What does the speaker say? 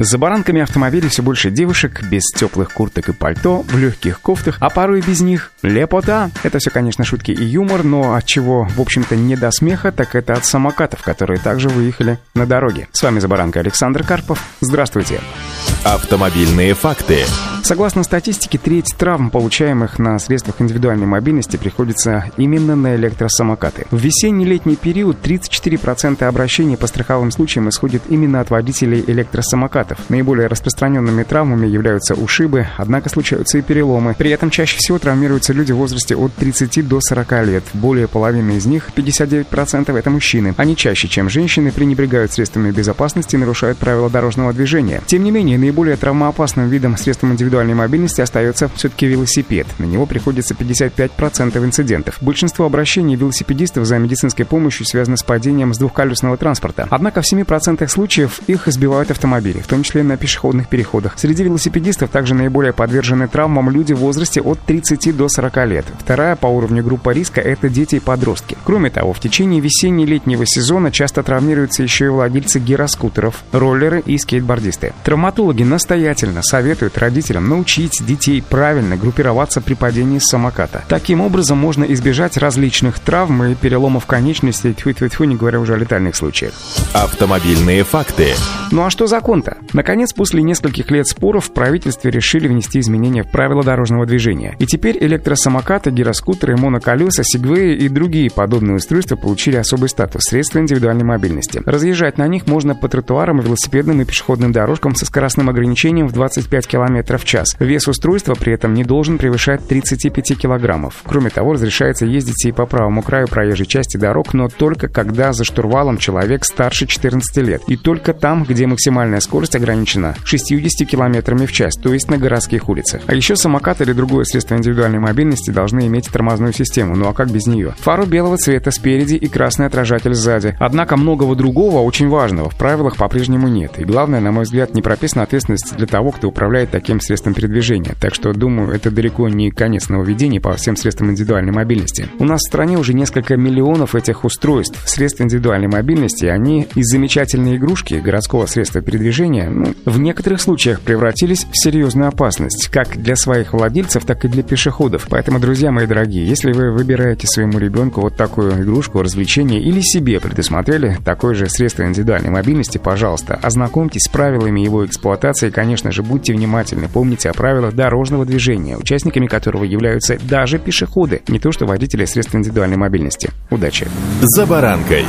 За баранками автомобилей все больше девушек без теплых курток и пальто, в легких кофтах, а порой без них. Лепота! Это все, конечно, шутки и юмор, но от чего, в общем-то, не до смеха, так это от самокатов, которые также выехали на дороге. С вами за баранкой Александр Карпов. Здравствуйте. Автомобильные факты. Согласно статистике, треть травм, получаемых на средствах индивидуальной мобильности, приходится именно на электросамокаты. В весенний-летний период 34% обращений по страховым случаям исходит именно от водителей электросамокатов. Наиболее распространенными травмами являются ушибы, однако случаются и переломы. При этом чаще всего травмируются люди в возрасте от 30 до 40 лет. Более половины из них, 59%, это мужчины. Они чаще, чем женщины, пренебрегают средствами безопасности и нарушают правила дорожного движения. Тем не менее, наиболее травмоопасным видом средством индивидуальной индивидуальной мобильности остается все-таки велосипед. На него приходится 55% инцидентов. Большинство обращений велосипедистов за медицинской помощью связано с падением с двухколесного транспорта. Однако в 7% случаев их избивают автомобили, в том числе на пешеходных переходах. Среди велосипедистов также наиболее подвержены травмам люди в возрасте от 30 до 40 лет. Вторая по уровню группа риска – это дети и подростки. Кроме того, в течение весенне-летнего сезона часто травмируются еще и владельцы гироскутеров, роллеры и скейтбордисты. Травматологи настоятельно советуют родителям родителям научить детей правильно группироваться при падении с самоката. Таким образом можно избежать различных травм и переломов конечностей, тьфу-тьфу-тьфу, не говоря уже о летальных случаях. Автомобильные факты. Ну а что закон-то? Наконец, после нескольких лет споров в правительстве решили внести изменения в правила дорожного движения. И теперь электросамокаты, гироскутеры, моноколеса, сегвеи и другие подобные устройства получили особый статус – средства индивидуальной мобильности. Разъезжать на них можно по тротуарам, велосипедным и пешеходным дорожкам со скоростным ограничением в 25 км в час. Вес устройства при этом не должен превышать 35 килограммов. Кроме того, разрешается ездить и по правому краю проезжей части дорог, но только когда за штурвалом человек старше 14 лет. И только там, где максимальная скорость ограничена 60 километрами в час, то есть на городских улицах. А еще самокат или другое средство индивидуальной мобильности должны иметь тормозную систему. Ну а как без нее? Фару белого цвета спереди и красный отражатель сзади. Однако многого другого, очень важного, в правилах по-прежнему нет. И главное, на мой взгляд, не прописана ответственность для того, кто управляет таким средством средством передвижения, так что, думаю, это далеко не конец нововведений по всем средствам индивидуальной мобильности. У нас в стране уже несколько миллионов этих устройств, средств индивидуальной мобильности, они из замечательной игрушки городского средства передвижения, ну, в некоторых случаях превратились в серьезную опасность, как для своих владельцев, так и для пешеходов. Поэтому, друзья мои дорогие, если вы выбираете своему ребенку вот такую игрушку, развлечение или себе предусмотрели такое же средство индивидуальной мобильности, пожалуйста, ознакомьтесь с правилами его эксплуатации конечно же, будьте внимательны. Помните, помните о правилах дорожного движения, участниками которого являются даже пешеходы, не то что водители средств индивидуальной мобильности. Удачи! За баранкой!